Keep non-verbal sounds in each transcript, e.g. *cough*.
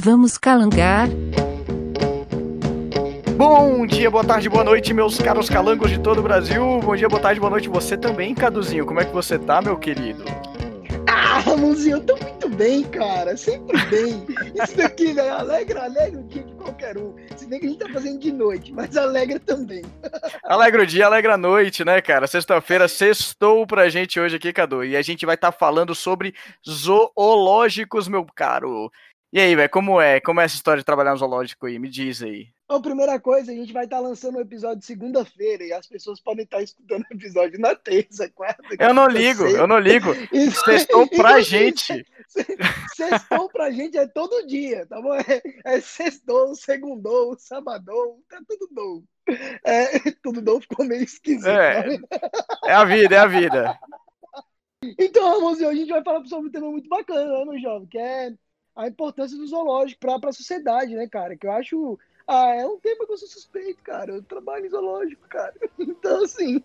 Vamos calangar? Bom dia, boa tarde, boa noite, meus caros calangos de todo o Brasil. Bom dia, boa tarde, boa noite você também, Caduzinho. Como é que você tá, meu querido? Ah, Ramonzinho, eu tô muito bem, cara. Sempre bem. Isso daqui, né? Alegra, alegra o dia de qualquer um. Se bem que a gente tá fazendo de noite, mas alegra também. Alegra o dia, alegra a noite, né, cara? Sexta-feira, sextou pra gente hoje aqui, Cadu. E a gente vai estar tá falando sobre zoológicos, meu caro. E aí, velho, como é? Como é essa história de trabalhar no zoológico aí? Me diz aí. Bom, primeira coisa, a gente vai estar tá lançando o um episódio segunda-feira e as pessoas podem estar tá escutando o episódio na terça, quarta. Eu não ligo, eu não ligo. *laughs* Sextou pra gente. Sextou pra gente é todo dia, tá bom? É, é sextou, segundou, sabadou, tá tudo novo. É, *laughs* tudo novo ficou meio esquisito. É, né? é a vida, é a vida. Então, Ramonzinho, a gente vai falar sobre um tema muito bacana, né, meu jovem? Que é a importância do zoológico para a sociedade, né, cara? Que eu acho. Ah, é um tema que eu sou suspeito, cara. Eu trabalho em zoológico, cara. *laughs* Então, assim,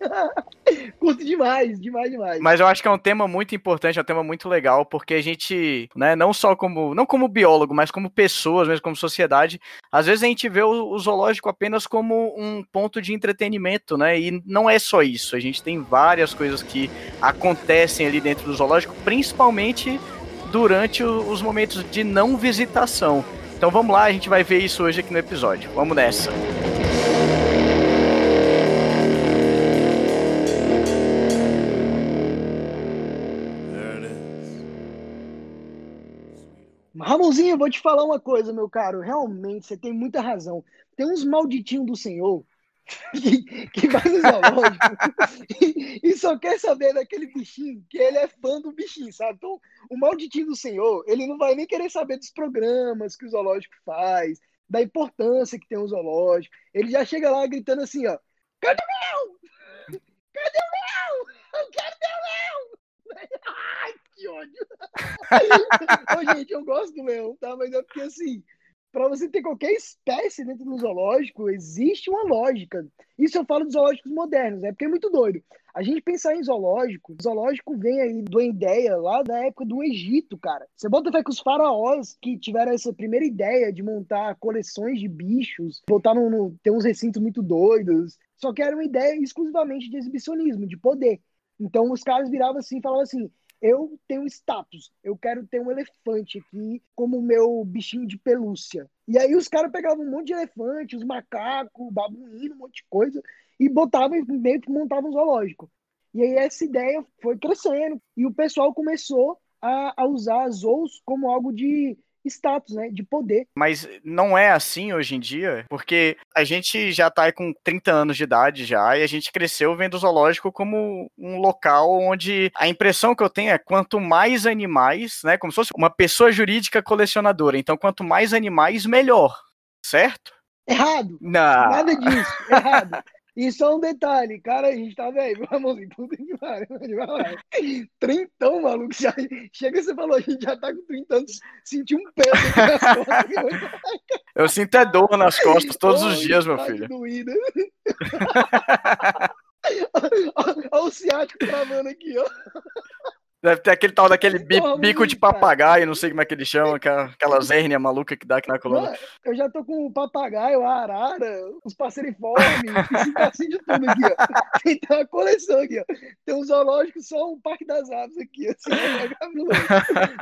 *laughs* curto demais, demais, demais. Mas eu acho que é um tema muito importante, é um tema muito legal, porque a gente, né, não só como, não como biólogo, mas como pessoas, mesmo como sociedade, às vezes a gente vê o, o zoológico apenas como um ponto de entretenimento, né? E não é só isso. A gente tem várias coisas que acontecem ali dentro do zoológico, principalmente durante os momentos de não visitação. Então vamos lá, a gente vai ver isso hoje aqui no episódio. Vamos nessa. Ramonzinho, eu vou te falar uma coisa, meu caro. Realmente, você tem muita razão. Tem uns malditinhos do Senhor que, que vai no zoológico e, só quer saber daquele bichinho, que ele é fã do bichinho, sabe? Então, o malditinho do senhor, ele não vai nem querer saber dos programas que o zoológico faz, da importância que tem o zoológico. Ele já chega lá gritando assim, ó, cadê o leão? Cadê o leão? Eu quero o leão! *laughs* Ai, que ódio! *laughs* Ô, gente, eu gosto do leão, tá? Mas é porque assim para você ter qualquer espécie dentro do zoológico, existe uma lógica. Isso eu falo dos zoológicos modernos, é né? porque é muito doido. A gente pensar em zoológico, zoológico vem aí de uma ideia lá da época do Egito, cara. Você bota fé que os faraós que tiveram essa primeira ideia de montar coleções de bichos, botaram no, ter uns recintos muito doidos, só que era uma ideia exclusivamente de exibicionismo, de poder. Então os caras viravam assim e falavam assim: eu tenho status, eu quero ter um elefante aqui como meu bichinho de pelúcia. E aí os caras pegavam um monte de elefante, os macacos, babuíno, um monte de coisa, e botavam meio que montavam um zoológico. E aí essa ideia foi crescendo, e o pessoal começou a, a usar zoos como algo de status, né, de poder. Mas não é assim hoje em dia, porque a gente já tá com 30 anos de idade já, e a gente cresceu vendo o zoológico como um local onde a impressão que eu tenho é quanto mais animais, né, como se fosse uma pessoa jurídica colecionadora, então quanto mais animais, melhor, certo? Errado. Não. Nada disso. Errado. *laughs* E só um detalhe, cara, a gente tá velho, vamos em puta que pariu. Trintão, maluco. Já, chega, você falou, a gente já tá com 30 anos, senti um peso nas *laughs* costas. Eu sinto é dor nas costas todos os dias, meu tá filho. Doída. *laughs* Olha o ciático travando aqui, ó. Deve ter aquele tal daquele bico, bico de papagaio, não sei como é que ele chama, aquelas hérnia maluca que dá aqui na coluna. Eu já tô com o papagaio, a arara, os passeriformes, *laughs* assim de tudo aqui, ó. *laughs* Tem uma coleção aqui, ó. Tem um zoológico, só um parque das aves aqui, *laughs* assim,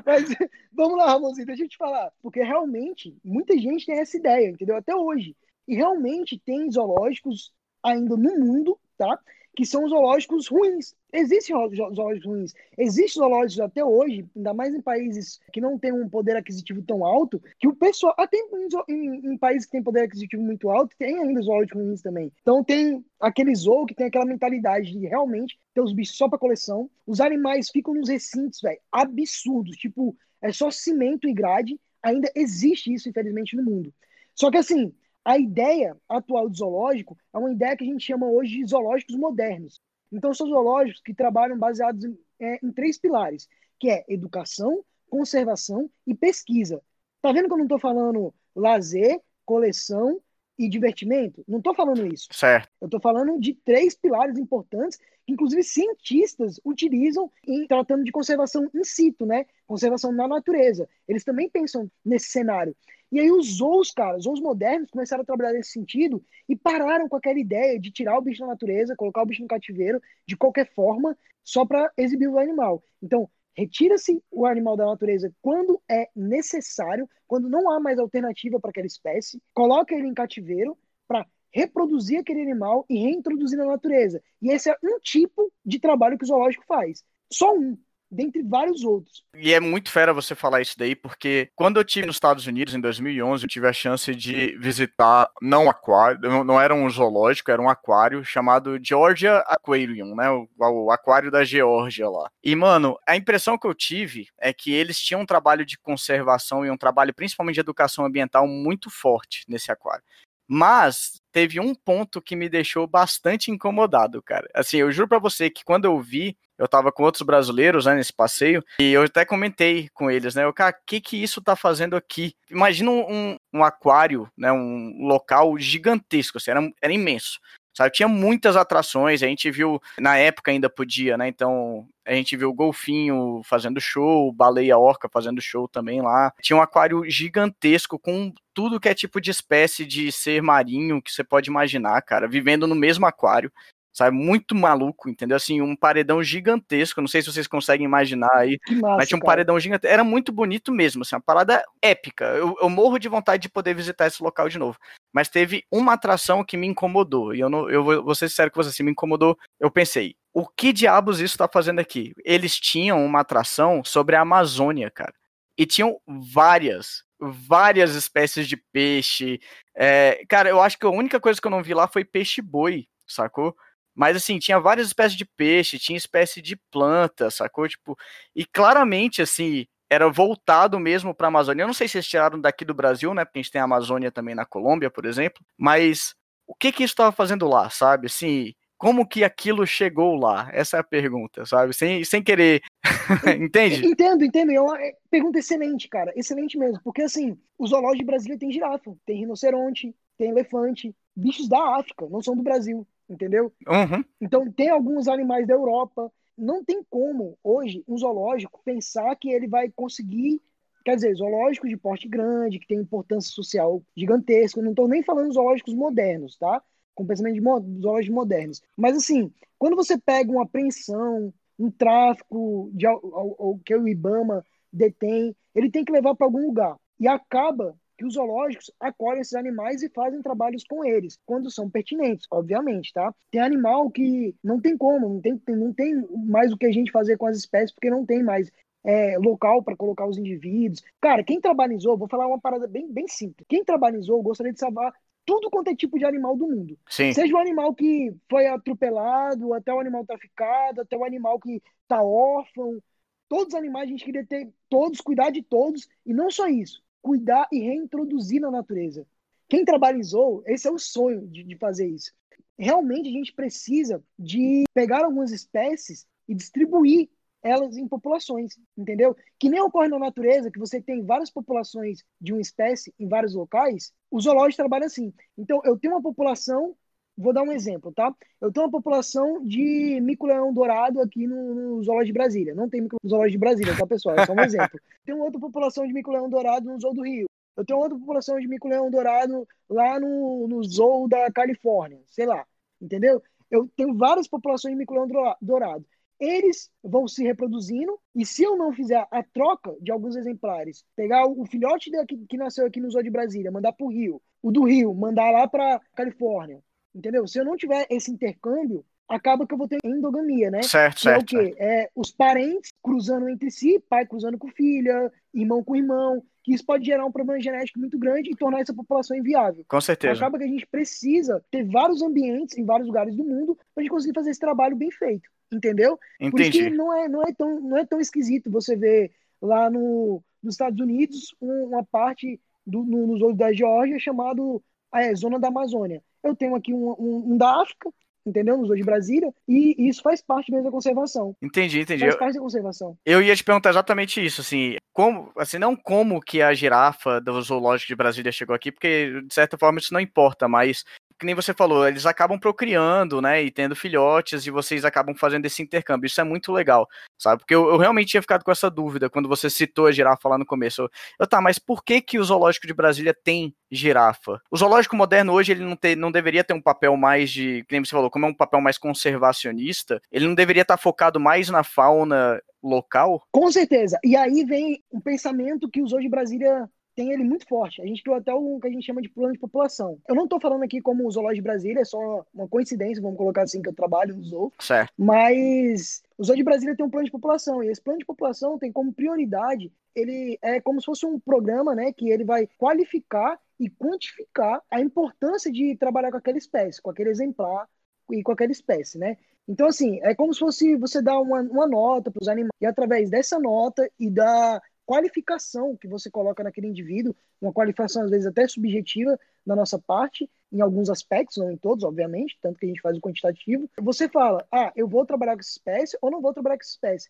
Mas vamos lá, Ramonzinho, deixa eu te falar. Porque realmente, muita gente tem essa ideia, entendeu? Até hoje. E realmente tem zoológicos ainda no mundo, tá? que são zoológicos ruins. Existem zoológicos ruins. Existem zoológicos até hoje, ainda mais em países que não têm um poder aquisitivo tão alto, que o pessoal, até em, em, em países que têm poder aquisitivo muito alto, tem ainda zoológicos ruins também. Então tem aquele zoo que tem aquela mentalidade de realmente ter os bichos só para coleção. Os animais ficam nos recintos, velho, absurdos. Tipo, é só cimento e grade. Ainda existe isso, infelizmente, no mundo. Só que assim, a ideia atual do zoológico é uma ideia que a gente chama hoje de zoológicos modernos. Então, são zoológicos que trabalham baseados em, é, em três pilares, que é educação, conservação e pesquisa. Tá vendo que eu não estou falando lazer, coleção e divertimento? Não estou falando isso. Certo. Eu estou falando de três pilares importantes que, inclusive, cientistas utilizam em tratando de conservação in situ, né? Conservação na natureza. Eles também pensam nesse cenário. E aí os zoos, cara, os zoos modernos começaram a trabalhar nesse sentido e pararam com aquela ideia de tirar o bicho da natureza, colocar o bicho no cativeiro de qualquer forma, só para exibir o animal. Então, retira-se o animal da natureza quando é necessário, quando não há mais alternativa para aquela espécie, coloca ele em cativeiro para reproduzir aquele animal e reintroduzir na natureza. E esse é um tipo de trabalho que o zoológico faz. Só um dentre vários outros. E é muito fera você falar isso daí, porque quando eu tive nos Estados Unidos em 2011, eu tive a chance de visitar não aquário, não era um zoológico, era um aquário chamado Georgia Aquarium, né? O, o aquário da Geórgia lá. E mano, a impressão que eu tive é que eles tinham um trabalho de conservação e um trabalho principalmente de educação ambiental muito forte nesse aquário. Mas teve um ponto que me deixou bastante incomodado, cara. Assim, eu juro para você que quando eu vi, eu tava com outros brasileiros né, nesse passeio, e eu até comentei com eles, né? O cara, o que que isso tá fazendo aqui? Imagina um, um aquário, né? Um local gigantesco, assim, era, era imenso. Sabe, tinha muitas atrações, a gente viu, na época ainda podia, né? Então, a gente viu o golfinho fazendo show, baleia orca fazendo show também lá. Tinha um aquário gigantesco com tudo que é tipo de espécie de ser marinho que você pode imaginar, cara, vivendo no mesmo aquário sabe? Muito maluco, entendeu? Assim, um paredão gigantesco, não sei se vocês conseguem imaginar aí, massa, mas tinha um cara. paredão gigantesco, era muito bonito mesmo, assim, uma parada épica. Eu, eu, morro de vontade de poder visitar esse local de novo. Mas teve uma atração que me incomodou, e eu não, eu vou, vou ser sincero com você, assim, me incomodou. Eu pensei, o que diabos isso tá fazendo aqui? Eles tinham uma atração sobre a Amazônia, cara. E tinham várias, várias espécies de peixe. É, cara, eu acho que a única coisa que eu não vi lá foi peixe-boi, sacou? Mas assim, tinha várias espécies de peixe, tinha espécie de planta, sacou? Tipo, e claramente assim, era voltado mesmo para a Amazônia. Eu não sei se eles tiraram daqui do Brasil, né? Porque a gente tem a Amazônia também na Colômbia, por exemplo. Mas o que que isso estava fazendo lá, sabe? Assim, como que aquilo chegou lá? Essa é a pergunta, sabe? Sem, sem querer. *laughs* Entende? Entendo, entendo. É uma pergunta excelente, cara. Excelente mesmo. Porque, assim, o zoológico de Brasília tem girafa, tem rinoceronte, tem elefante. Bichos da África, não são do Brasil entendeu? Uhum. Então tem alguns animais da Europa. Não tem como hoje um zoológico pensar que ele vai conseguir, quer dizer, zoológicos de porte grande, que tem importância social gigantesca. Não estou nem falando zoológicos modernos, tá? Com pensamento de zoológicos modernos. Mas assim, quando você pega uma apreensão, um tráfico de, ao, ao, que o IBAMA detém, ele tem que levar para algum lugar. E acaba os zoológicos acolhem esses animais e fazem trabalhos com eles, quando são pertinentes, obviamente, tá? Tem animal que não tem como, não tem, não tem mais o que a gente fazer com as espécies, porque não tem mais é, local para colocar os indivíduos. Cara, quem trabalhizou, vou falar uma parada bem, bem simples. Quem trabalhizou gostaria de salvar tudo quanto é tipo de animal do mundo. Sim. Seja o animal que foi atropelado, até o animal traficado, até o animal que tá órfão. Todos os animais a gente queria ter todos, cuidar de todos, e não só isso cuidar e reintroduzir na natureza. Quem trabalhizou, esse é o sonho de, de fazer isso. Realmente a gente precisa de pegar algumas espécies e distribuir elas em populações, entendeu? Que nem ocorre na natureza, que você tem várias populações de uma espécie em vários locais, o zoológico trabalha assim. Então, eu tenho uma população Vou dar um exemplo, tá? Eu tenho uma população de mico-leão dourado aqui no, no Zoológico de Brasília. Não tem mico-leão Zoológico de Brasília, tá, pessoal? É só um *laughs* exemplo. Tem outra população de mico-leão dourado no Zoo do Rio. Eu tenho outra população de mico-leão dourado lá no, no Zoo da Califórnia, sei lá, entendeu? Eu tenho várias populações de mico-leão dourado. Eles vão se reproduzindo e se eu não fizer a troca de alguns exemplares, pegar o filhote daqui, que nasceu aqui no Zoo de Brasília, mandar para o Rio, o do Rio mandar lá para Califórnia, Entendeu? Se eu não tiver esse intercâmbio, acaba que eu vou ter endogamia, né? Certo, que certo. É o quê? É os parentes cruzando entre si, pai cruzando com filha, irmão com irmão, que isso pode gerar um problema genético muito grande e tornar essa população inviável. Com certeza. Acaba que a gente precisa ter vários ambientes em vários lugares do mundo para a gente conseguir fazer esse trabalho bem feito, entendeu? Entendi. Por isso que não é, não é, tão, não é tão esquisito você ver lá no, nos Estados Unidos uma parte do, no, nos olhos da Geórgia chamado é, Zona da Amazônia eu tenho aqui um, um, um da África, entendeu? Nos dois de Brasília, e isso faz parte mesmo da conservação. Entendi, entendi. Faz parte da conservação. Eu ia te perguntar exatamente isso, assim, como, assim, não como que a girafa do zoológico de Brasília chegou aqui, porque de certa forma isso não importa, mas que nem você falou, eles acabam procriando, né, e tendo filhotes, e vocês acabam fazendo esse intercâmbio. Isso é muito legal, sabe? Porque eu, eu realmente tinha ficado com essa dúvida quando você citou a girafa lá no começo. Eu, tá, mas por que que o zoológico de Brasília tem girafa? O zoológico moderno hoje, ele não, ter, não deveria ter um papel mais de, que nem você falou, como é um papel mais conservacionista, ele não deveria estar focado mais na fauna local? Com certeza. E aí vem um pensamento que o Zoo de Brasília tem ele muito forte. A gente criou até o que a gente chama de plano de população. Eu não estou falando aqui como o Zoológico de Brasília, é só uma coincidência, vamos colocar assim, que eu trabalho no Zoo. Certo. Mas o Zoo de Brasília tem um plano de população, e esse plano de população tem como prioridade, ele é como se fosse um programa, né, que ele vai qualificar e quantificar a importância de trabalhar com aquela espécie, com aquele exemplar e com aquela espécie, né? Então, assim, é como se fosse você dar uma, uma nota para os animais, e através dessa nota e da qualificação que você coloca naquele indivíduo, uma qualificação às vezes até subjetiva da nossa parte, em alguns aspectos, não em todos, obviamente, tanto que a gente faz o quantitativo. Você fala, ah, eu vou trabalhar com essa espécie ou não vou trabalhar com essa espécie.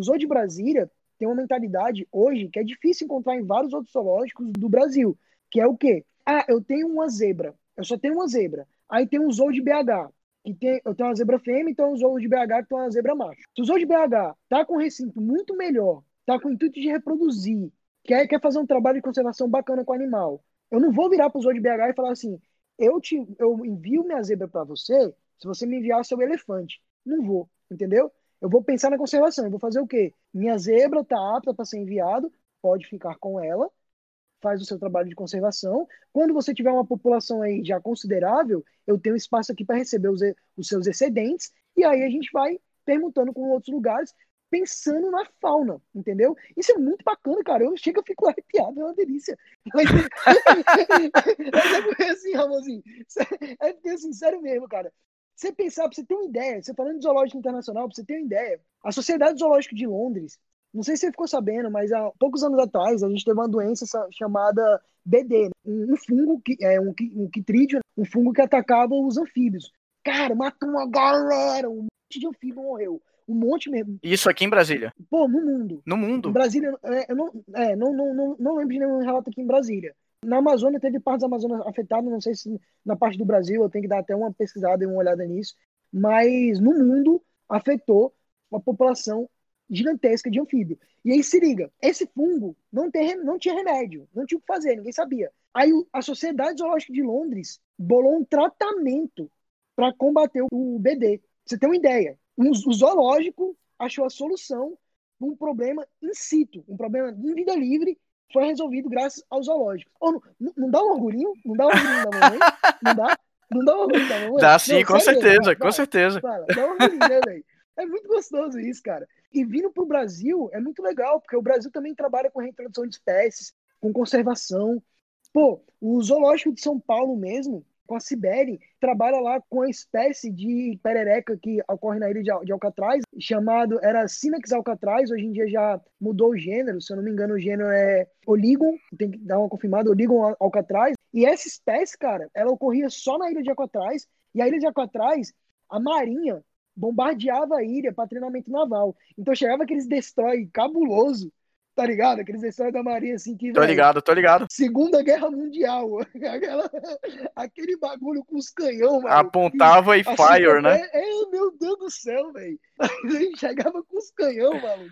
Zoo de Brasília tem uma mentalidade hoje que é difícil encontrar em vários outros zoológicos do Brasil, que é o quê? Ah, eu tenho uma zebra, eu só tenho uma zebra. Aí tem um zoo de BH, que tem, eu tenho uma zebra fêmea, então o zoo de BH que tem uma zebra macho. Se o zoo de BH tá com um recinto muito melhor tá com o intuito de reproduzir, quer, quer fazer um trabalho de conservação bacana com o animal, eu não vou virar para o zoo de BH e falar assim: eu, te, eu envio minha zebra para você se você me enviar seu elefante. Não vou, entendeu? Eu vou pensar na conservação. Eu vou fazer o quê? Minha zebra está apta para ser enviado, pode ficar com ela, faz o seu trabalho de conservação. Quando você tiver uma população aí já considerável, eu tenho espaço aqui para receber os, os seus excedentes, e aí a gente vai perguntando com outros lugares pensando na fauna, entendeu? Isso é muito bacana, cara. Eu chego, eu fico *laughs* arrepiado, é uma delícia. Mas, *laughs* é porque assim, Ramonzinho, é assim, sério mesmo, cara. Você pensar, pra você ter uma ideia, você falando de zoológico internacional, pra você ter uma ideia, a Sociedade Zoológica de Londres, não sei se você ficou sabendo, mas há poucos anos atrás a gente teve uma doença chamada BD, um fungo que é um, um quitrídeo, um fungo que atacava os anfíbios. Cara, matou uma galera, um monte de anfíbio morreu um monte mesmo. Isso aqui em Brasília? Pô, no mundo. No mundo? Em Brasília, é, eu não, é, não, não, não, não lembro de nenhum relato aqui em Brasília. Na Amazônia teve partes da Amazônia afetadas, não sei se na parte do Brasil, eu tenho que dar até uma pesquisada e uma olhada nisso, mas no mundo afetou uma população gigantesca de anfíbio. E aí se liga, esse fungo não, tem, não tinha remédio, não tinha o que fazer, ninguém sabia. Aí a Sociedade Zoológica de Londres bolou um tratamento para combater o BD. Pra você ter uma ideia, o zoológico achou a solução para um problema in situ, um problema em vida livre, foi resolvido graças ao zoológico. Oh, não, não, dá um orgulhinho? Não dá um orgulhinho da mamãe? Não dá? Não dá um orgulhinho da mamãe? Dá sim, não, com certeza, mesmo, com certeza. Dá um orgulhinho, né, velho? É muito gostoso isso, cara. E vindo para o Brasil é muito legal, porque o Brasil também trabalha com reintrodução de espécies, com conservação. Pô, o Zoológico de São Paulo mesmo, com a Sibeli, trabalha lá com a espécie de perereca que ocorre na ilha de, Alcatraz, chamado, era Sinex alcatraz, hoje em dia já mudou o gênero, se eu não me engano o gênero é Oligon, tem que dar uma confirmada, Oligon alcatraz, e essa espécie, cara, ela ocorria só na ilha de Alcatraz, e a ilha de Alcatraz, a marinha bombardeava a ilha para treinamento naval, então chegava aqueles destroy cabuloso, Tá ligado? Aqueles histórias da Marinha assim que. Tô velho, ligado, tô ligado. Segunda Guerra Mundial. *laughs* Aquela, aquele bagulho com os canhão, mano. Apontava e, fire, né? É, é, meu Deus do céu, velho. *laughs* Chegava com os canhão, mano.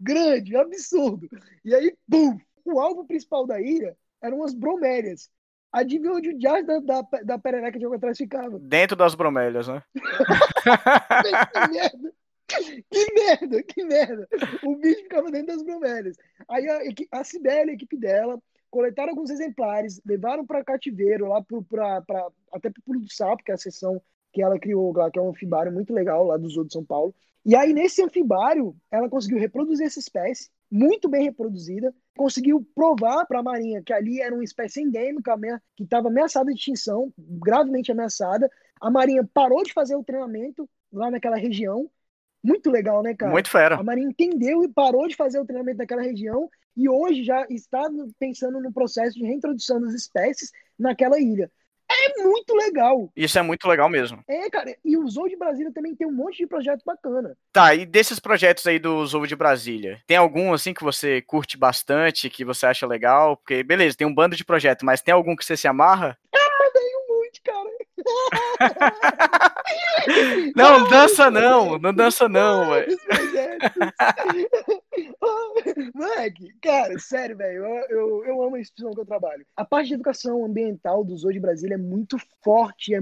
Grande, absurdo. E aí, pum! O alvo principal da ilha eram as bromélias. Adivinha onde o jazz da, da, da perereca de água atrás ficava? Dentro das bromélias, né? *laughs* merda! *laughs* que merda, que merda. O bicho ficava dentro das bromélias. Aí a, a Cibele, a equipe dela, coletaram alguns exemplares, levaram para cativeiro, lá pro, pra, pra, até para o Pulo do Sapo, que é a seção que ela criou lá, que é um anfibário muito legal lá do Zoo de São Paulo. E aí, nesse anfibário, ela conseguiu reproduzir essa espécie, muito bem reproduzida, conseguiu provar para a Marinha que ali era uma espécie endêmica, que estava ameaçada de extinção, gravemente ameaçada. A Marinha parou de fazer o treinamento lá naquela região, muito legal, né, cara? Muito fera. A Marinha entendeu e parou de fazer o treinamento daquela região e hoje já está pensando no processo de reintrodução das espécies naquela ilha. É muito legal. Isso é muito legal mesmo. É, cara. E o Zoo de Brasília também tem um monte de projeto bacana. Tá, e desses projetos aí do Zoo de Brasília, tem algum assim que você curte bastante, que você acha legal? Porque, beleza, tem um bando de projetos, mas tem algum que você se amarra? Ah, tenho muito, cara. *laughs* Não, dança não, não dança não, velho. Moleque, cara, sério, velho, eu, eu, eu, amo a instituição que eu trabalho. A parte de educação ambiental do Zoo de Brasília é muito forte é,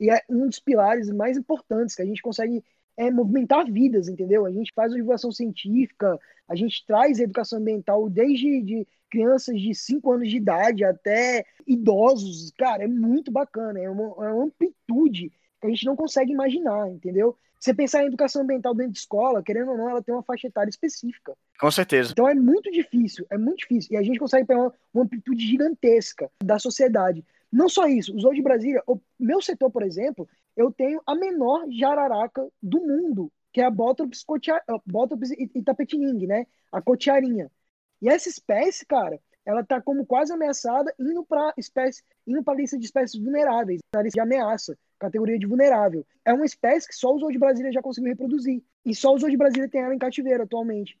e é um dos pilares mais importantes que a gente consegue é, movimentar vidas, entendeu? A gente faz a divulgação científica, a gente traz a educação ambiental desde de crianças de 5 anos de idade até idosos. Cara, é muito bacana, é uma, é uma amplitude que a gente não consegue imaginar, entendeu? Você pensar em educação ambiental dentro de escola, querendo ou não, ela tem uma faixa etária específica. Com certeza. Então é muito difícil, é muito difícil. E a gente consegue pegar uma, uma amplitude gigantesca da sociedade. Não só isso, os de Brasília, o meu setor, por exemplo, eu tenho a menor jararaca do mundo, que é a Botrops, Botrops itapetining, né? A cotiarinha. E essa espécie, cara, ela tá como quase ameaçada, indo para espécie, indo para lista de espécies vulneráveis, na lista de ameaça, categoria de vulnerável. É uma espécie que só o Zoo de Brasília já conseguiu reproduzir. E só o Zoo de Brasília tem ela em cativeiro atualmente.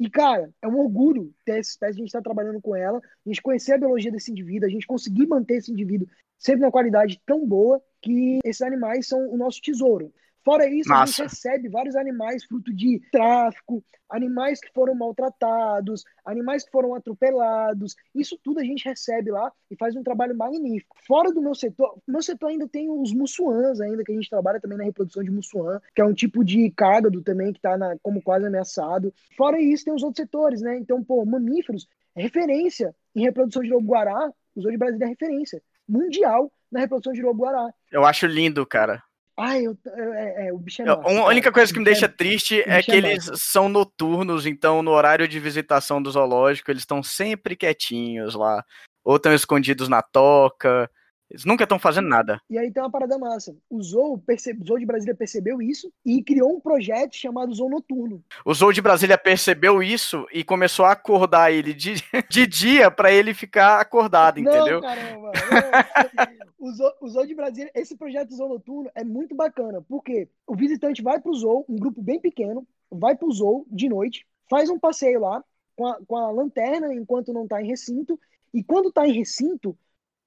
E, cara, é um orgulho ter essa espécie, a gente estar tá trabalhando com ela, a gente conhecer a biologia desse indivíduo, a gente conseguir manter esse indivíduo sempre uma qualidade tão boa que esses animais são o nosso tesouro. Fora isso, Massa. a gente recebe vários animais fruto de tráfico, animais que foram maltratados, animais que foram atropelados. Isso tudo a gente recebe lá e faz um trabalho magnífico. Fora do meu setor, meu setor ainda tem os mussuãs ainda, que a gente trabalha também na reprodução de mussuã, que é um tipo de cágado também que está como quase ameaçado. Fora isso, tem os outros setores, né? Então, pô, mamíferos, é referência em reprodução de lobo-guará, os de Brasília é referência mundial na reprodução de lobo-guará. Eu acho lindo, cara. Ai, eu, é, é, o bicho é A única coisa que me deixa triste é que é eles são noturnos, então no horário de visitação do zoológico eles estão sempre quietinhos lá. Ou estão escondidos na toca, eles nunca estão fazendo nada. E aí tem uma parada massa. O Zou, perce... o Zou de Brasília percebeu isso e criou um projeto chamado Zou Noturno. O Zou de Brasília percebeu isso e começou a acordar ele de, *laughs* de dia para ele ficar acordado, não, entendeu? Caramba, *laughs* o, Zou, o Zou de Brasília, esse projeto Zou Noturno é muito bacana, porque o visitante vai pro Zou, um grupo bem pequeno, vai pro Zou de noite, faz um passeio lá com a, com a lanterna enquanto não está em recinto, e quando está em recinto,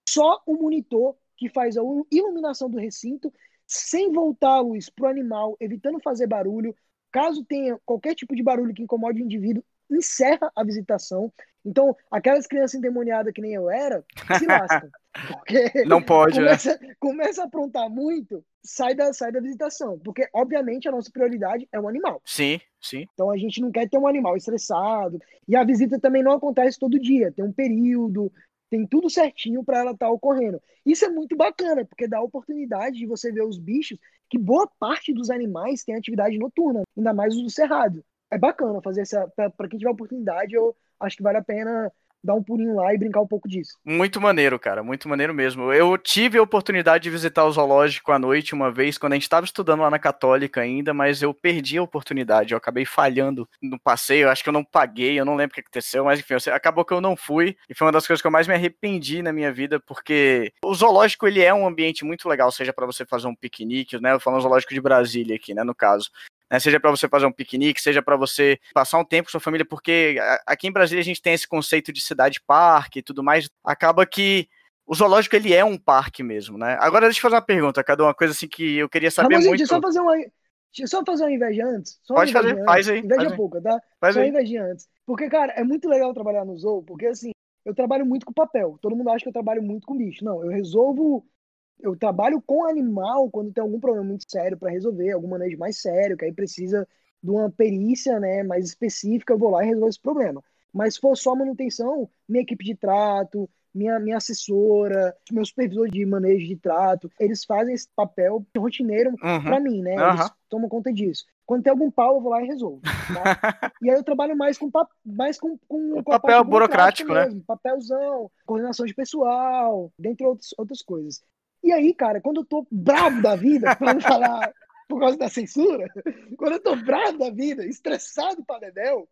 só o monitor que faz a iluminação do recinto, sem voltar a luz para o animal, evitando fazer barulho. Caso tenha qualquer tipo de barulho que incomode o indivíduo, encerra a visitação. Então, aquelas crianças endemoniadas que nem eu era, se lascam. *laughs* Porque não pode, né? começa, né? Começa a aprontar muito, sai da, sai da visitação. Porque, obviamente, a nossa prioridade é o animal. Sim, sim. Então, a gente não quer ter um animal estressado. E a visita também não acontece todo dia. Tem um período, tem tudo certinho para ela estar tá ocorrendo. Isso é muito bacana, porque dá a oportunidade de você ver os bichos, que boa parte dos animais tem atividade noturna, ainda mais os do cerrado. É bacana fazer essa. Para quem tiver oportunidade, eu acho que vale a pena dar um pulinho lá e brincar um pouco disso. Muito maneiro, cara, muito maneiro mesmo. Eu tive a oportunidade de visitar o zoológico à noite uma vez, quando a gente estava estudando lá na Católica ainda, mas eu perdi a oportunidade, eu acabei falhando no passeio, acho que eu não paguei, eu não lembro o que aconteceu, mas enfim, acabou que eu não fui, e foi uma das coisas que eu mais me arrependi na minha vida, porque o zoológico, ele é um ambiente muito legal, seja para você fazer um piquenique, né, eu falo zoológico de Brasília aqui, né, no caso, né, seja para você fazer um piquenique, seja para você passar um tempo com sua família, porque aqui em Brasília a gente tem esse conceito de cidade-parque e tudo mais, acaba que o zoológico ele é um parque mesmo, né? Agora deixa eu fazer uma pergunta, cada uma coisa assim que eu queria saber muito. Deixa eu só fazer uma, só fazer uma inveja antes. Pode fazer, antes. faz aí. Inveja faz pouca, tá? Faz só aí. inveja antes. Porque, cara, é muito legal trabalhar no zoo, porque assim, eu trabalho muito com papel. Todo mundo acha que eu trabalho muito com bicho. Não, eu resolvo eu trabalho com animal quando tem algum problema muito sério para resolver, algum manejo mais sério, que aí precisa de uma perícia né, mais específica, eu vou lá e resolvo esse problema. Mas se for só manutenção, minha equipe de trato, minha, minha assessora, meu supervisor de manejo de trato, eles fazem esse papel rotineiro uhum. para mim, né? Uhum. Eles tomam conta disso. Quando tem algum pau, eu vou lá e resolvo. Tá? *laughs* e aí eu trabalho mais com, mais com, com, o com papel burocrático, né? mesmo, né? Papelzão, coordenação de pessoal, dentre outras, outras coisas. E aí, cara, quando eu tô bravo da vida, pra não falar por causa da censura, quando eu tô bravo da vida, estressado para Dedéu,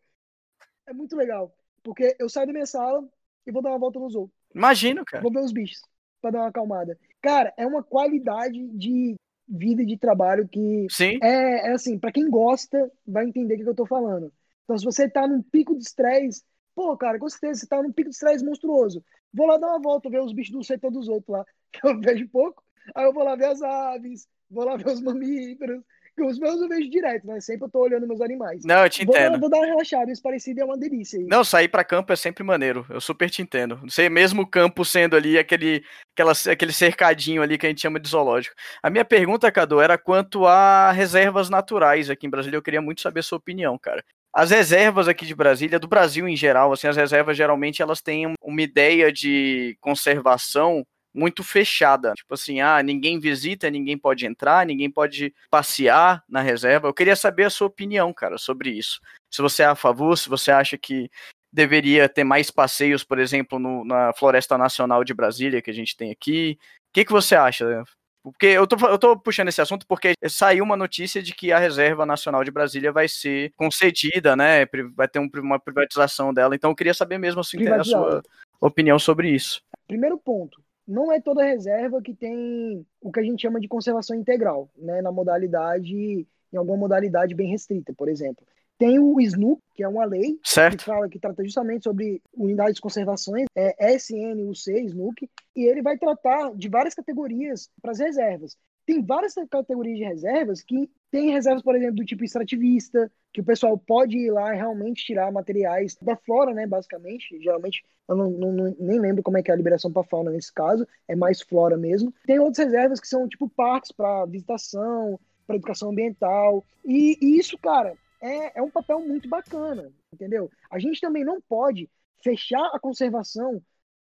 é muito legal. Porque eu saio da minha sala e vou dar uma volta no zoo. Imagino, cara. Vou ver os bichos para dar uma acalmada. Cara, é uma qualidade de vida e de trabalho que Sim. É, é assim, para quem gosta, vai entender o que eu tô falando. Então, se você tá num pico de estresse, pô, cara, com certeza você tá num pico de estresse monstruoso. Vou lá dar uma volta, ver os bichos do setor dos outros lá, *laughs* que eu vejo pouco. Aí eu vou lá ver as aves, vou lá ver os mamíferos, os meus eu vejo direto, né? Sempre eu tô olhando meus animais. Não, eu te vou, entendo. Vou dar uma relaxada, isso parecido é uma delícia. Aí. Não, sair para campo é sempre maneiro. Eu super te entendo. Sei mesmo o campo sendo ali aquele, aquela, aquele cercadinho ali que a gente chama de zoológico. A minha pergunta, Cadu, era quanto a reservas naturais aqui em Brasília. Eu queria muito saber a sua opinião, cara. As reservas aqui de Brasília, do Brasil em geral, assim, as reservas geralmente elas têm uma ideia de conservação muito fechada. Tipo assim, ah, ninguém visita, ninguém pode entrar, ninguém pode passear na reserva. Eu queria saber a sua opinião, cara, sobre isso. Se você é a favor, se você acha que deveria ter mais passeios, por exemplo, no, na Floresta Nacional de Brasília, que a gente tem aqui. O que, que você acha? Porque eu tô, eu tô puxando esse assunto porque saiu uma notícia de que a Reserva Nacional de Brasília vai ser concedida, né? Vai ter um, uma privatização dela. Então eu queria saber mesmo assim, a sua opinião sobre isso. Primeiro ponto, não é toda reserva que tem o que a gente chama de conservação integral, né, na modalidade, em alguma modalidade bem restrita, por exemplo. Tem o SNUC, que é uma lei certo. que fala que trata justamente sobre unidades de conservações, é SNUC, SNUC, e ele vai tratar de várias categorias para as reservas. Tem várias categorias de reservas que tem reservas, por exemplo, do tipo extrativista, que o pessoal pode ir lá e realmente tirar materiais da flora, né, basicamente. Geralmente, eu não, não, nem lembro como é que é a liberação para fauna nesse caso, é mais flora mesmo. Tem outras reservas que são tipo parques para visitação, para educação ambiental. E, e, isso, cara, é, é um papel muito bacana, entendeu? A gente também não pode fechar a conservação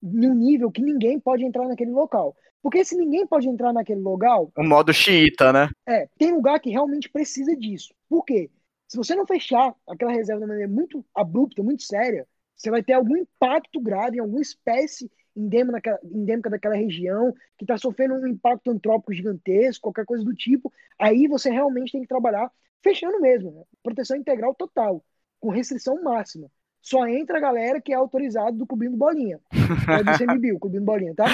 num nível que ninguém pode entrar naquele local. Porque se ninguém pode entrar naquele local. O modo xiita, né? É, tem lugar que realmente precisa disso. Por quê? Se você não fechar aquela reserva de maneira muito abrupta, muito séria, você vai ter algum impacto grave em alguma espécie endêmica, endêmica daquela região, que está sofrendo um impacto antrópico gigantesco, qualquer coisa do tipo. Aí você realmente tem que trabalhar fechando mesmo, né? proteção integral total, com restrição máxima só entra a galera que é autorizado do Cubinho Bolinha. É do CMBio, Cubinho Bolinha, tá?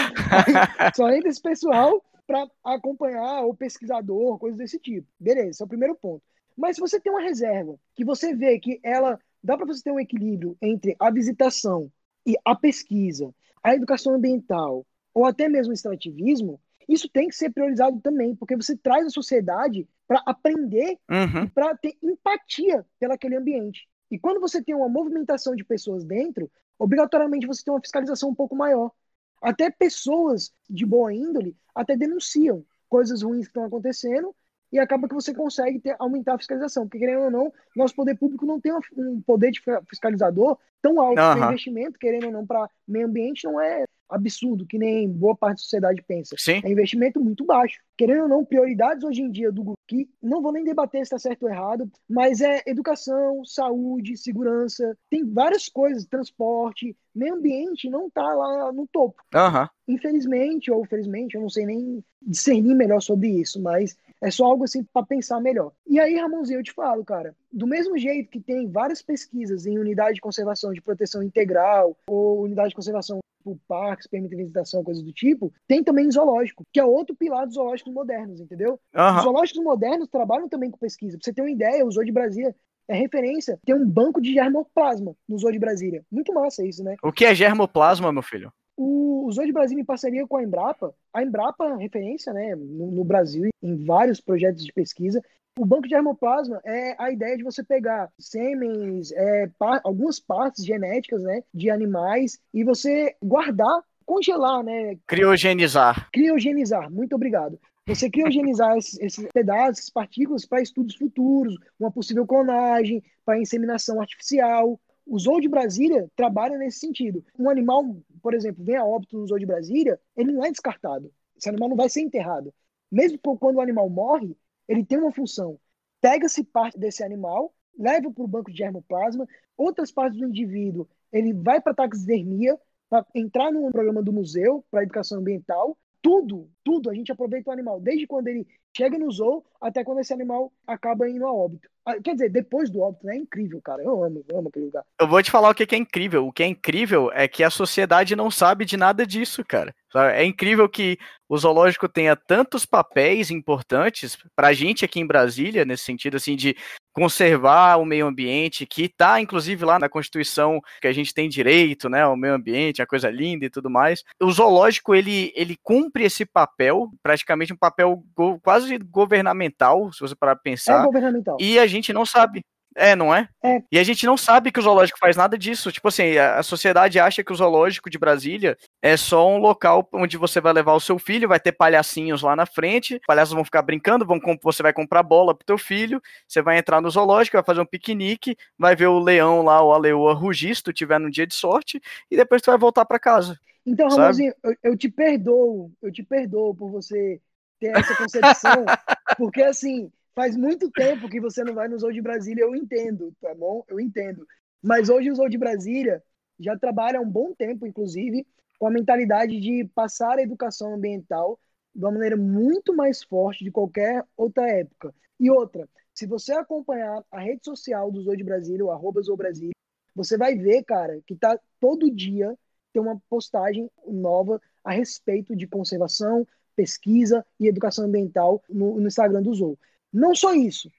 Só entra esse pessoal para acompanhar o pesquisador, coisas desse tipo. Beleza, esse é o primeiro ponto. Mas se você tem uma reserva que você vê que ela dá para você ter um equilíbrio entre a visitação e a pesquisa, a educação ambiental ou até mesmo o extrativismo, isso tem que ser priorizado também, porque você traz a sociedade para aprender uhum. e para ter empatia pelaquele ambiente. E quando você tem uma movimentação de pessoas dentro, obrigatoriamente você tem uma fiscalização um pouco maior. Até pessoas de boa índole até denunciam coisas ruins que estão acontecendo e acaba que você consegue ter, aumentar a fiscalização. Porque, querendo ou não, nosso poder público não tem um poder de fiscalizador tão alto. Uhum. O investimento, querendo ou não, para meio ambiente não é absurdo, que nem boa parte da sociedade pensa. Sim. É investimento muito baixo. Querendo ou não, prioridades hoje em dia do grupo, que não vou nem debater se está certo ou errado, mas é educação, saúde, segurança, tem várias coisas, transporte, meio ambiente não está lá no topo. Uhum. Infelizmente, ou felizmente, eu não sei nem discernir melhor sobre isso, mas é só algo assim para pensar melhor. E aí, Ramonzinho, eu te falo, cara, do mesmo jeito que tem várias pesquisas em unidade de conservação de proteção integral ou unidade de conservação por parques, permite visitação, coisas do tipo, tem também zoológico, que é outro pilar dos zoológicos modernos, entendeu? Uhum. Os zoológicos modernos trabalham também com pesquisa. Pra você ter uma ideia, o Zoo de Brasília é referência. Tem um banco de germoplasma no Zoo de Brasília. Muito massa isso, né? O que é germoplasma, meu filho? O, o Zoo de Brasília, em parceria com a Embrapa, a Embrapa é referência né, no, no Brasil em vários projetos de pesquisa. O banco de germoplasma é a ideia de você pegar sêmenes, é, par, algumas partes genéticas né, de animais e você guardar, congelar, né? Criogenizar. Criogenizar, muito obrigado. Você criogenizar esses, esses pedaços, essas partículas para estudos futuros, uma possível clonagem, para inseminação artificial. O Zoo de Brasília trabalha nesse sentido. Um animal, por exemplo, vem a óbito no Zoo de Brasília, ele não é descartado. Esse animal não vai ser enterrado. Mesmo quando o animal morre, ele tem uma função. Pega-se parte desse animal, leva para o banco de germoplasma, outras partes do indivíduo, ele vai para a taxidermia, para entrar no programa do museu, para educação ambiental, tudo, tudo, a gente aproveita o animal, desde quando ele chega no zoo até quando esse animal acaba indo a óbito. Ah, quer dizer, depois do óbito, né? É incrível, cara. Eu amo, eu amo aquele lugar. Eu vou te falar o que é incrível. O que é incrível é que a sociedade não sabe de nada disso, cara. É incrível que o zoológico tenha tantos papéis importantes para a gente aqui em Brasília, nesse sentido assim de conservar o meio ambiente, que está inclusive lá na Constituição que a gente tem direito, né, ao meio ambiente, a coisa linda e tudo mais. O zoológico ele, ele cumpre esse papel, praticamente um papel go quase governamental, se você parar para pensar. É governamental. E a gente não sabe. É, não é? é? E a gente não sabe que o zoológico faz nada disso. Tipo assim, a, sociedade acha que o zoológico de Brasília é só um local onde você vai levar o seu filho, vai ter palhacinhos lá na frente, palhaços vão ficar brincando, vão você vai comprar bola pro teu filho, você vai entrar no zoológico, vai fazer um piquenique, vai ver o leão lá, ou a leoa rugir, se tu tiver no dia de sorte, e depois tu vai voltar para casa. Então, Ramonzinho, eu, eu te perdoo, eu te perdoo por você ter essa concepção, *laughs* porque assim, faz muito tempo que você não vai no Zoo de Brasília, eu entendo, tá bom? Eu entendo. Mas hoje o Zoo de Brasília já trabalha há um bom tempo, inclusive, com a mentalidade de passar a educação ambiental de uma maneira muito mais forte de qualquer outra época. E outra, se você acompanhar a rede social do Zoo de Brasília, o arroba Zoo Brasília, você vai ver, cara, que tá todo dia tem uma postagem nova a respeito de conservação, pesquisa e educação ambiental no, no Instagram do Zoo. Não só isso.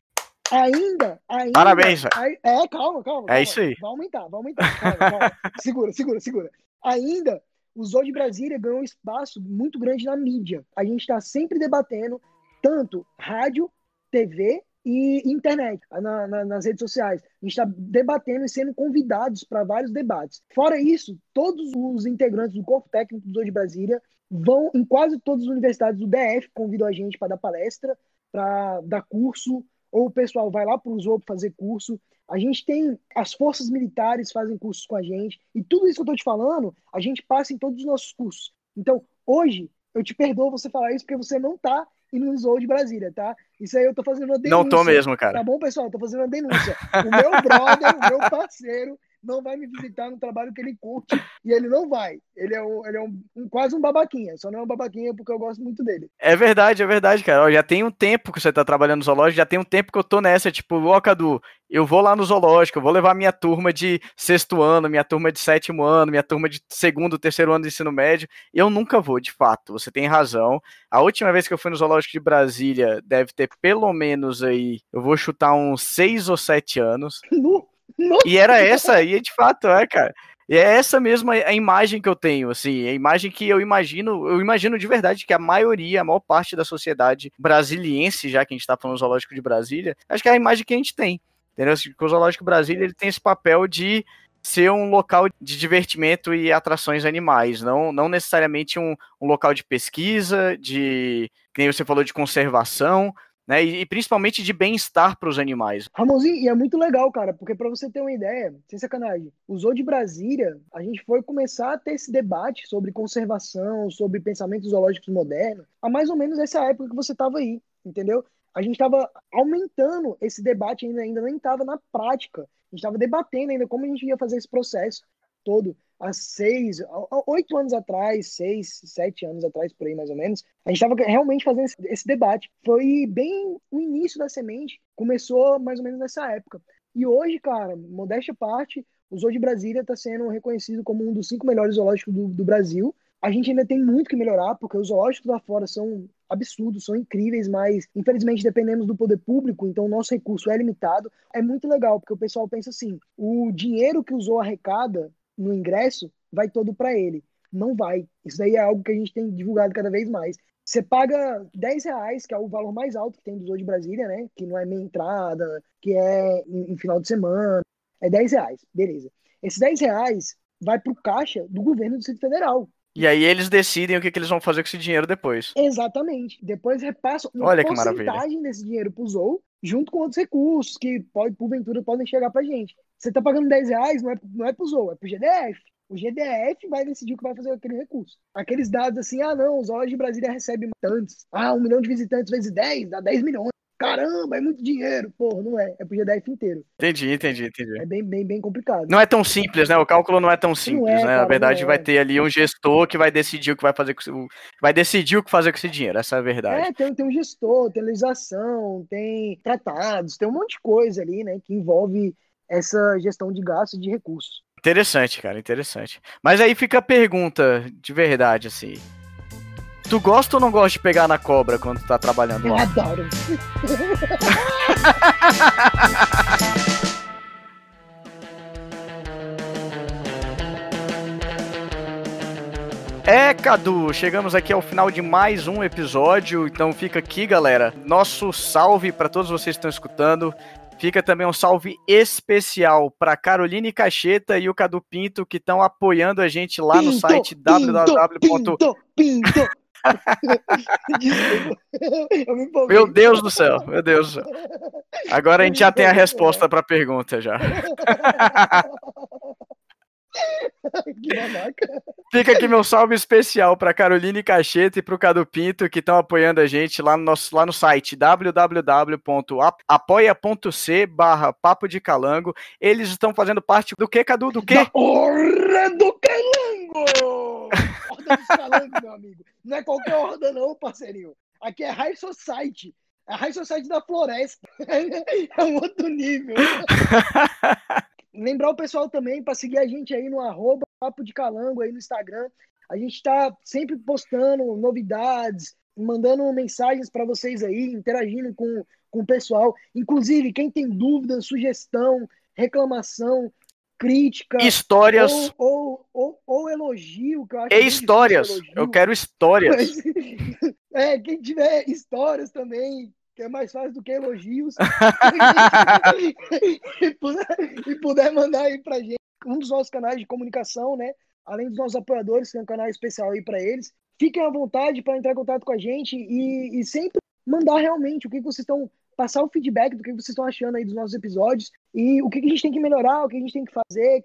Ainda, ainda. Parabéns, aí, É, calma, calma. É isso aí. Vai aumentar, vai aumentar. Calma, calma. *laughs* segura, segura, segura. Ainda, o Zoo de Brasília ganhou um espaço muito grande na mídia. A gente está sempre debatendo tanto rádio, TV e internet, na, na, nas redes sociais. A gente está debatendo e sendo convidados para vários debates. Fora isso, todos os integrantes do corpo técnico do Zoo de Brasília vão em quase todas as universidades do DF, convidam a gente para dar palestra para dar curso, ou o pessoal vai lá para o Zoo fazer curso. A gente tem as forças militares fazem cursos com a gente, e tudo isso que eu estou te falando, a gente passa em todos os nossos cursos. Então, hoje, eu te perdoo você falar isso porque você não está indo no Zoo de Brasília, tá? Isso aí eu tô fazendo uma denúncia. Não tô mesmo, cara. Tá bom, pessoal? Eu tô fazendo uma denúncia. O meu brother, o meu parceiro, não vai me visitar no trabalho que ele curte e ele não vai. Ele é, um, ele é um, um, quase um babaquinha, só não é um babaquinha porque eu gosto muito dele. É verdade, é verdade, cara. Ó, já tem um tempo que você tá trabalhando no zoológico, já tem um tempo que eu tô nessa, tipo, ó, Cadu, eu vou lá no zoológico, eu vou levar minha turma de sexto ano, minha turma de sétimo ano, minha turma de segundo, terceiro ano de ensino médio. Eu nunca vou, de fato, você tem razão. A última vez que eu fui no zoológico de Brasília deve ter pelo menos aí, eu vou chutar uns seis ou sete anos. *laughs* E era essa, e de fato é, cara. E é essa mesma a imagem que eu tenho, assim, a imagem que eu imagino, eu imagino de verdade que a maioria, a maior parte da sociedade brasiliense, já que a gente tá falando zoológico de Brasília, acho que é a imagem que a gente tem. Entendeu? Assim, o zoológico Brasília, ele tem esse papel de ser um local de divertimento e atrações animais, não, não necessariamente um, um local de pesquisa, de, nem você falou, de conservação, né? E, e principalmente de bem-estar para os animais. Ramonzinho, e é muito legal, cara, porque para você ter uma ideia, sem sacanagem, Zoo de Brasília, a gente foi começar a ter esse debate sobre conservação, sobre pensamentos zoológicos modernos, há mais ou menos essa época que você estava aí, entendeu? A gente estava aumentando esse debate, ainda, ainda nem estava na prática. A gente estava debatendo ainda como a gente ia fazer esse processo todo há seis, oito anos atrás, seis, sete anos atrás, por aí mais ou menos, a gente estava realmente fazendo esse, esse, debate. Foi bem o início da semente, começou mais ou menos nessa época. E hoje, cara, modéstia parte, o Zoo de Brasília está sendo reconhecido como um dos cinco melhores zoológicos do, do Brasil. A gente ainda tem muito que melhorar, porque os zoológicos lá fora são absurdos, são incríveis, mas infelizmente dependemos do poder público, então o nosso recurso é limitado. É muito legal, porque o pessoal pensa assim: o dinheiro que o zoo arrecada no ingresso vai todo para ele. Não vai. Isso daí é algo que a gente tem divulgado cada vez mais. Você paga 10 reais, que é o valor mais alto que tem do Zoo de Brasília, né? Que não é meia entrada, que é em, em final de semana. É 10 reais, beleza. Esses 10 reais vai para o caixa do governo do Distrito Federal. E aí eles decidem o que, que eles vão fazer com esse dinheiro depois. Exatamente. Depois repassam uma Olha porcentagem desse dinheiro pro Zou, junto com outros recursos que, pode, porventura, podem chegar pra gente. Você tá pagando 10 reais, não é, não é pro Zou, é pro GDF. O GDF vai decidir o que vai fazer com aquele recurso. Aqueles dados assim, ah não, os olhos de Brasília recebem tantos. Ah, um milhão de visitantes vezes 10, dá 10 milhões. Caramba, é muito dinheiro. Porra, não é. É pro GDF inteiro. Entendi, entendi, entendi. É bem, bem, bem complicado. Não é tão simples, né? O cálculo não é tão simples, é, né? Cara, Na verdade, é. vai ter ali um gestor que vai decidir o que vai fazer com vai decidir o que fazer com esse dinheiro, essa é a verdade. É, tem, tem um gestor, tem legislação, tem tratados, tem um monte de coisa ali, né? Que envolve essa gestão de gastos e de recursos. Interessante, cara, interessante. Mas aí fica a pergunta de verdade, assim. Tu gosta ou não gosta de pegar na cobra quando tu tá trabalhando Eu lá? adoro. É, Cadu, chegamos aqui ao final de mais um episódio, então fica aqui, galera, nosso salve para todos vocês que estão escutando. Fica também um salve especial para Caroline Cacheta e o Cadu Pinto que estão apoiando a gente lá no Pinto, site Pinto, www. Pinto, pinto. *laughs* Me. Meu Deus do céu, meu Deus do céu. Agora a gente já tem a resposta para a pergunta já. *laughs* *laughs* que babaca. Fica aqui meu salve especial para Caroline Cacheta e para o Cadu Pinto que estão apoiando a gente lá no, nosso, lá no site www.apoia.c barra Papo de Calango. Eles estão fazendo parte do que, Cadu? Do que? Da Horda do Calango! *laughs* Horda dos Calangos, meu amigo. Não é qualquer horda não, parceirinho. Aqui é High Society. É High Society da Floresta. *laughs* É um outro nível. Lembrar o pessoal também para seguir a gente aí no arroba Papo de Calango aí no Instagram. A gente está sempre postando novidades, mandando mensagens para vocês aí, interagindo com, com o pessoal. Inclusive, quem tem dúvida, sugestão, reclamação, crítica. Histórias. Ou, ou, ou, ou elogio, que eu acho E bem histórias. Eu quero histórias. *laughs* é, quem tiver histórias também, que é mais fácil do que elogios. *laughs* e, puder, e puder mandar aí pra gente um dos nossos canais de comunicação, né? Além dos nossos apoiadores, que tem um canal especial aí para eles. Fiquem à vontade para entrar em contato com a gente e, e sempre mandar realmente o que vocês estão. Passar o feedback do que vocês estão achando aí dos nossos episódios e o que a gente tem que melhorar, o que a gente tem que fazer,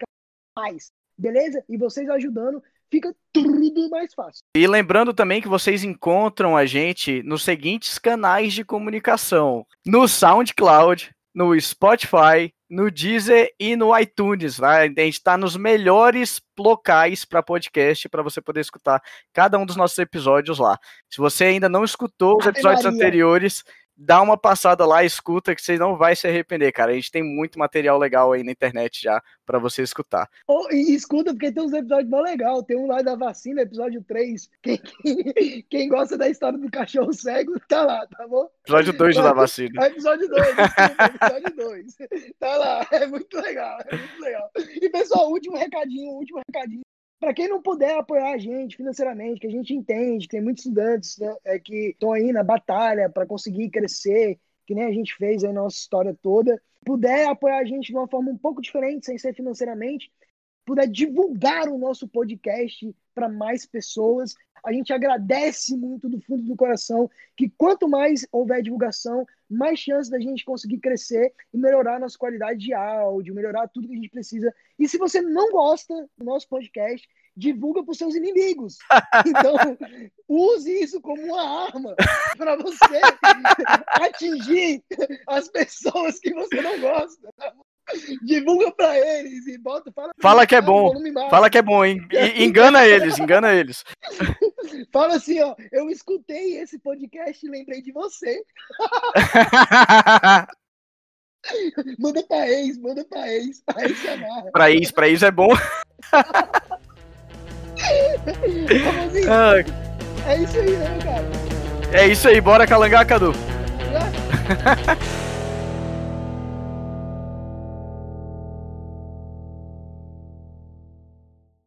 mais. Beleza? E vocês ajudando, fica tudo mais fácil. E lembrando também que vocês encontram a gente nos seguintes canais de comunicação: no SoundCloud, no Spotify, no Deezer e no iTunes. Tá? A gente está nos melhores locais para podcast para você poder escutar cada um dos nossos episódios lá. Se você ainda não escutou os episódios anteriores, dá uma passada lá, escuta que você não vai se arrepender, cara. A gente tem muito material legal aí na internet já para você escutar. Oh, e escuta, porque tem uns episódios bem legal. Tem um lá da vacina, episódio 3. Quem, quem, *laughs* quem gosta da história do cachorro cego, tá lá, tá bom? Episódio 2 da vacina. É episódio 2, episódio 2. Tá lá, é muito legal, é muito legal. E pessoal, último recadinho, último recadinho. Para quem não puder apoiar a gente financeiramente, que a gente entende, que tem muitos estudantes né, é, que estão aí na batalha para conseguir crescer, que nem a gente fez aí na nossa história toda, puder apoiar a gente de uma forma um pouco diferente, sem ser financeiramente, puder divulgar o nosso podcast para mais pessoas, a gente agradece muito do fundo do coração que quanto mais houver divulgação, mais chance da gente conseguir crescer e melhorar a nossa qualidade de áudio, melhorar tudo que a gente precisa. E se você não gosta do nosso podcast, divulga para os seus inimigos. *laughs* Então, use isso como uma arma para você *laughs* atingir as pessoas que você não gosta. Divulga para eles e bota. Fala, Fala que é "Ah, bom. volume máximo." Fala que é bom, hein? *laughs* Engana eles, engana eles. *laughs* Fala assim, ó, eu escutei esse podcast e lembrei de você. *laughs* Manda pra ex, manda pra ex. Pra ex pra isso, pra isso é bom. Famosinho, Ah, é isso aí, né, cara? É isso aí, bora calangar, Cadu. Já?